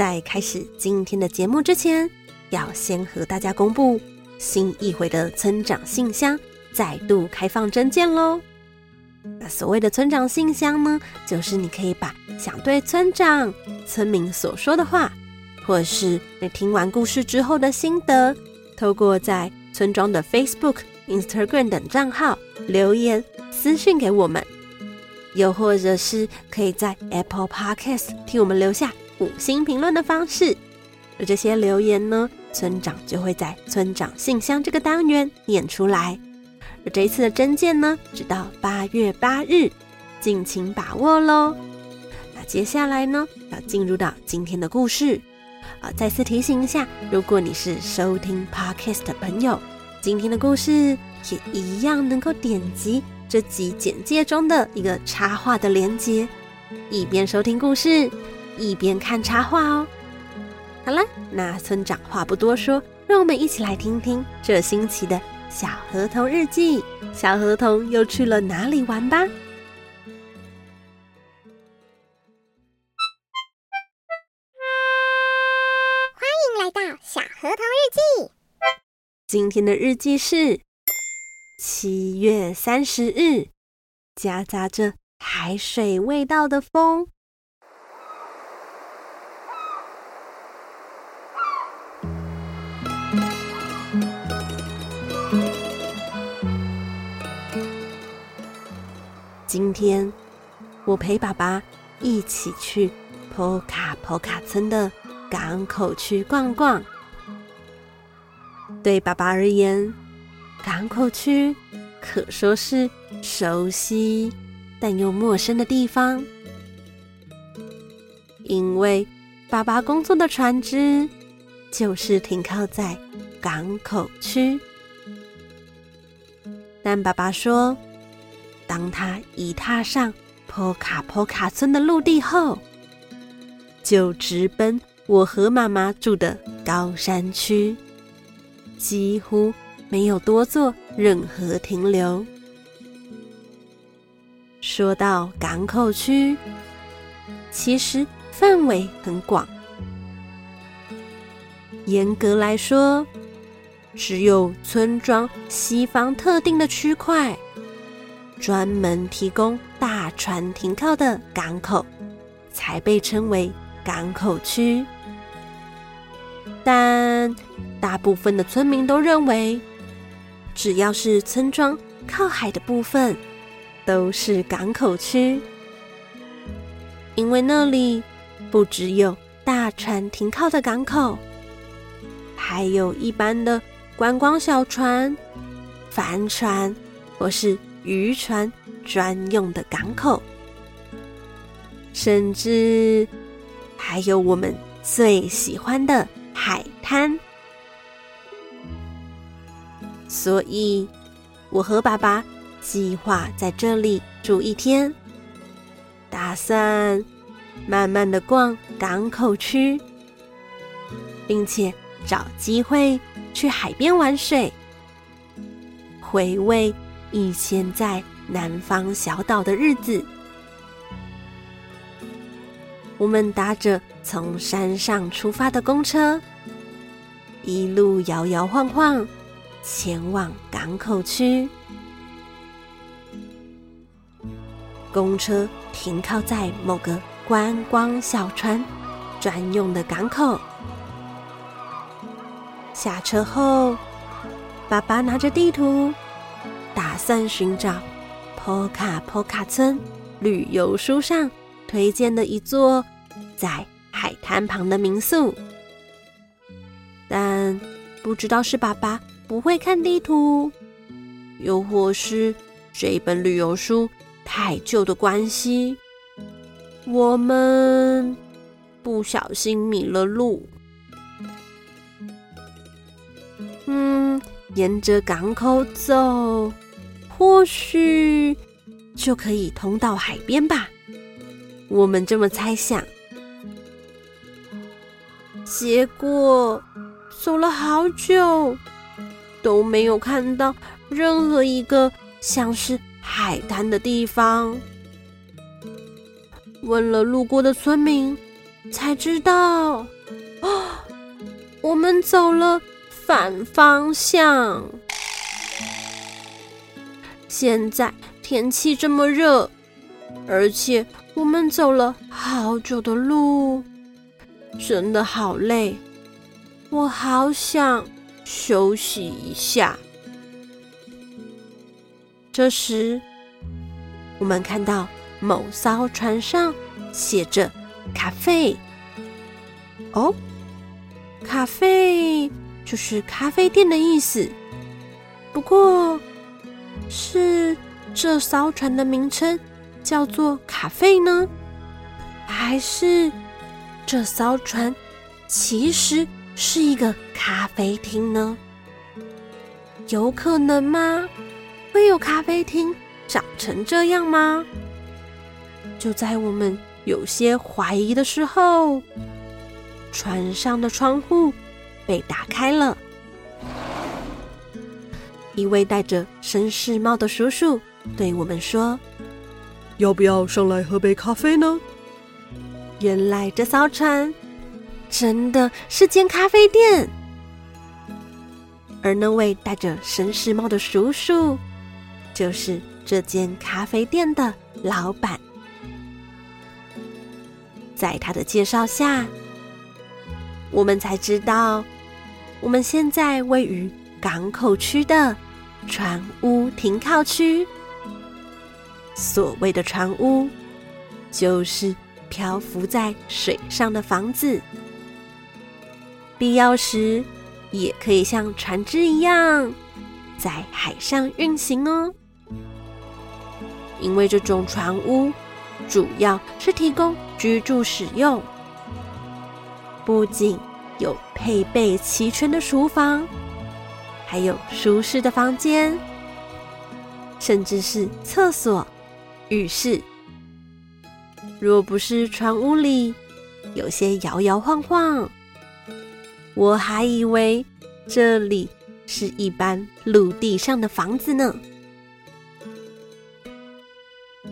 在开始今天的节目之前，要先和大家公布新一回的村长信箱再度开放征件喽。那所谓的村长信箱呢，就是你可以把想对村长、村民所说的话，或是你听完故事之后的心得，透过在村庄的 Facebook、Instagram 等账号留言私讯给我们，又或者是可以在 Apple Podcast 替我们留下。五星评论的方式，而这些留言呢，村长就会在村长信箱这个单元念出来。而这一次的征件呢，直到八月八日，敬请把握喽。那接下来呢，要进入到今天的故事啊。再次提醒一下，如果你是收听 Podcast 的朋友，今天的故事也一样能够点击这集简介中的一个插画的连接，一边收听故事。一边看插画哦。好了，那村长话不多说，让我们一起来听听这星期的小河童日记。小河童又去了哪里玩吧？欢迎来到小河童日记。今天的日记是七月三十日，夹杂着海水味道的风。今天我陪爸爸一起去波卡波卡村的港口区逛逛。对爸爸而言，港口区可说是熟悉但又陌生的地方，因为爸爸工作的船只就是停靠在港口区。但爸爸说，当他一踏上波卡波卡村的陆地后，就直奔我和妈妈住的高山区，几乎没有多做任何停留。说到港口区，其实范围很广，严格来说，只有村庄西方特定的区块。专门提供大船停靠的港口，才被称为港口区。但大部分的村民都认为，只要是村庄靠海的部分，都是港口区，因为那里不只有大船停靠的港口，还有一般的观光小船、帆船或是。渔船专用的港口，甚至还有我们最喜欢的海滩。所以，我和爸爸计划在这里住一天，打算慢慢的逛港口区，并且找机会去海边玩水，回味以前在南方小岛的日子。我们搭着从山上出发的公车，一路摇摇晃晃前往港口区。公车停靠在某个观光小船专用的港口。下车后，爸爸拿着地图，算寻找波卡波卡村旅游书上推荐的一座在海滩旁的民宿。但不知道是爸爸不会看地图，又或是这本旅游书太旧的关系，我们不小心迷了路。嗯，沿着港口走，或许就可以通到海边吧。我们这么猜想。结果走了好久，都没有看到任何一个像是海滩的地方。问了路过的村民，才知道，哦，我们走了反方向。现在天气这么热，而且我们走了好久的路，真的好累，我好想休息一下。这时，我们看到某艘船上写着“咖啡”。哦，咖啡就是咖啡店的意思。不过，是这艘船的名称叫做“卡费”呢，还是这艘船其实是一个咖啡厅呢？有可能吗？会有咖啡厅长成这样吗？就在我们有些怀疑的时候，船上的窗户被打开了。一位戴着绅士帽的叔叔对我们说：“要不要上来喝杯咖啡呢？”原来这艘船真的是间咖啡店，而那位戴着绅士帽的叔叔，就是这间咖啡店的老板。在他的介绍下，我们才知道，我们现在位于港口区的船屋停靠区。所谓的船屋，就是漂浮在水上的房子，必要时也可以像船只一样在海上运行哦。因为这种船屋主要是提供居住使用，不仅有配备齐全的厨房，还有舒适的房间，甚至是厕所、浴室。若不是船屋里有些摇摇晃晃，我还以为这里是一般陆地上的房子呢。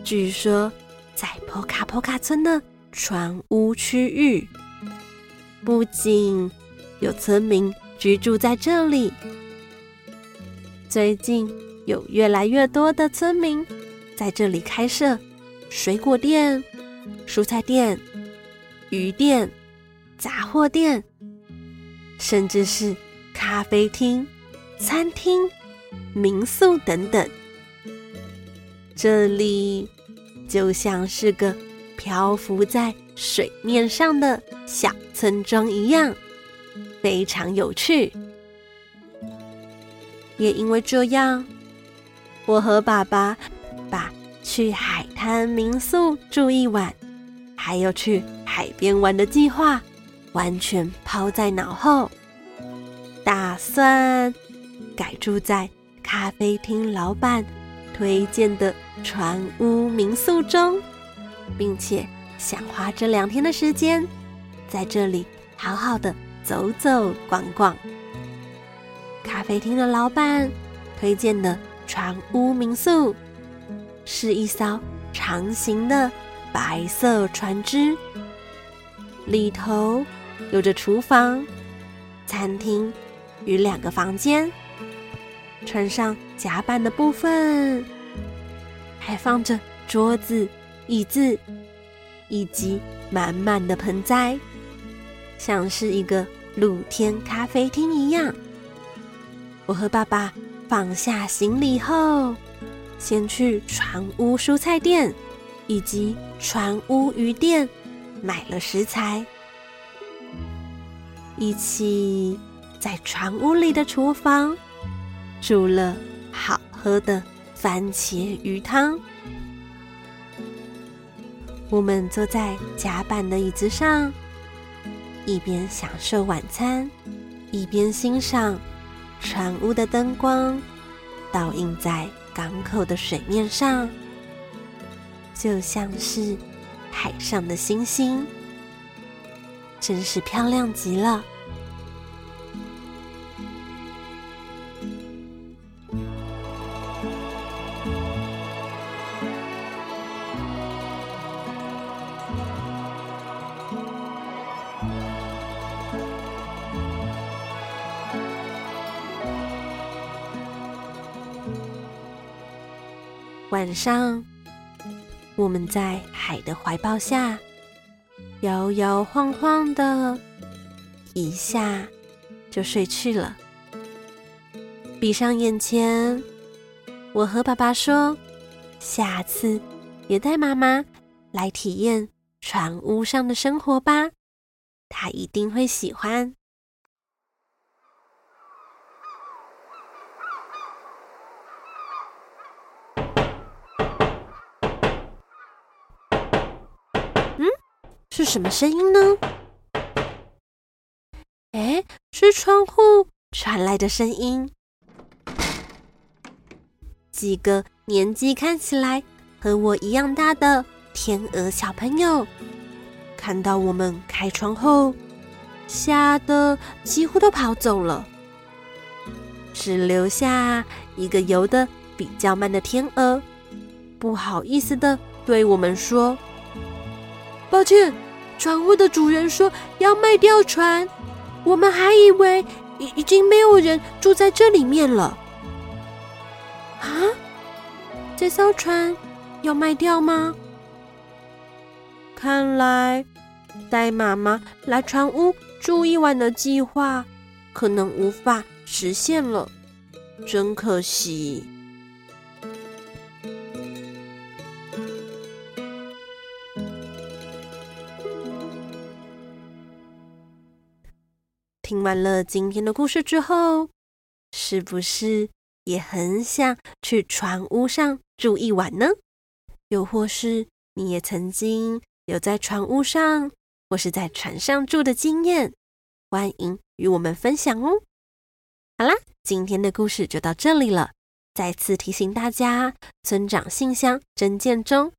据说，在波卡波卡村的船屋区域，不仅有村民居住在这里，最近有越来越多的村民在这里开设水果店、蔬菜店、鱼店、杂货店，甚至是咖啡厅、餐厅、民宿等等。这里就像是个漂浮在水面上的小村庄一样，非常有趣。也因为这样，我和爸爸把去海滩民宿住一晚，还有去海边玩的计划，完全抛在脑后，打算改住在咖啡厅老板推荐的船屋民宿中，并且想花这两天的时间，在这里好好的走走逛逛。咖啡厅的老板推荐的船屋民宿，是一艘长形的白色船只，里头有着厨房、餐厅与两个房间。船上甲板的部分还放着桌子、椅子，以及满满的盆栽，像是一个露天咖啡厅一样。我和爸爸放下行李后，先去船屋蔬菜店以及船屋鱼店买了食材，一起在船屋里的厨房煮了好喝的番茄鱼汤。我们坐在甲板的椅子上，一边享受晚餐，一边欣赏。船屋的灯光倒映在港口的水面上，就像是海上的星星，真是漂亮极了。晚上，我们在海的怀抱下摇摇晃晃的，一下就睡去了。闭上眼前，我和爸爸说：“下次也带妈妈来体验船屋上的生活吧，她一定会喜欢。”是什么声音呢？哎，是窗户传来的声音。几个年纪看起来和我一样大的天鹅小朋友，看到我们开窗后，吓得几乎都跑走了，只留下一个游得比较慢的天鹅，不好意思的对我们说：“抱歉。”船屋的主人说要卖掉船，我们还以为已已经没有人住在这里面了。啊，这艘船要卖掉吗？看来带妈妈来船屋住一晚的计划可能无法实现了，真可惜。完了今天的故事之后，是不是也很想去船屋上住一晚呢？又或是你也曾经有在船屋上或是在船上住的经验？欢迎与我们分享哦！好啦，今天的故事就到这里了。再次提醒大家，村长信箱征件中，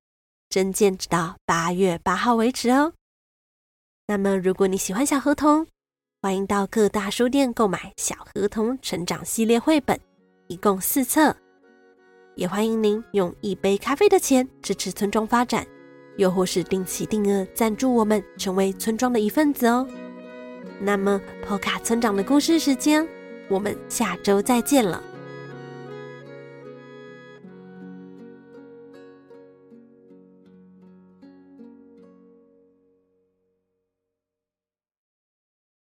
征件直到八月八号为止哦。那么，如果你喜欢小河童，欢迎到各大书店购买《小河童成长系列》绘本，一共四册。也欢迎您用一杯咖啡的钱支持村庄发展，又或是定期定额赞助我们，成为村庄的一份子哦。那么，波卡村长的故事时间，我们下周再见了。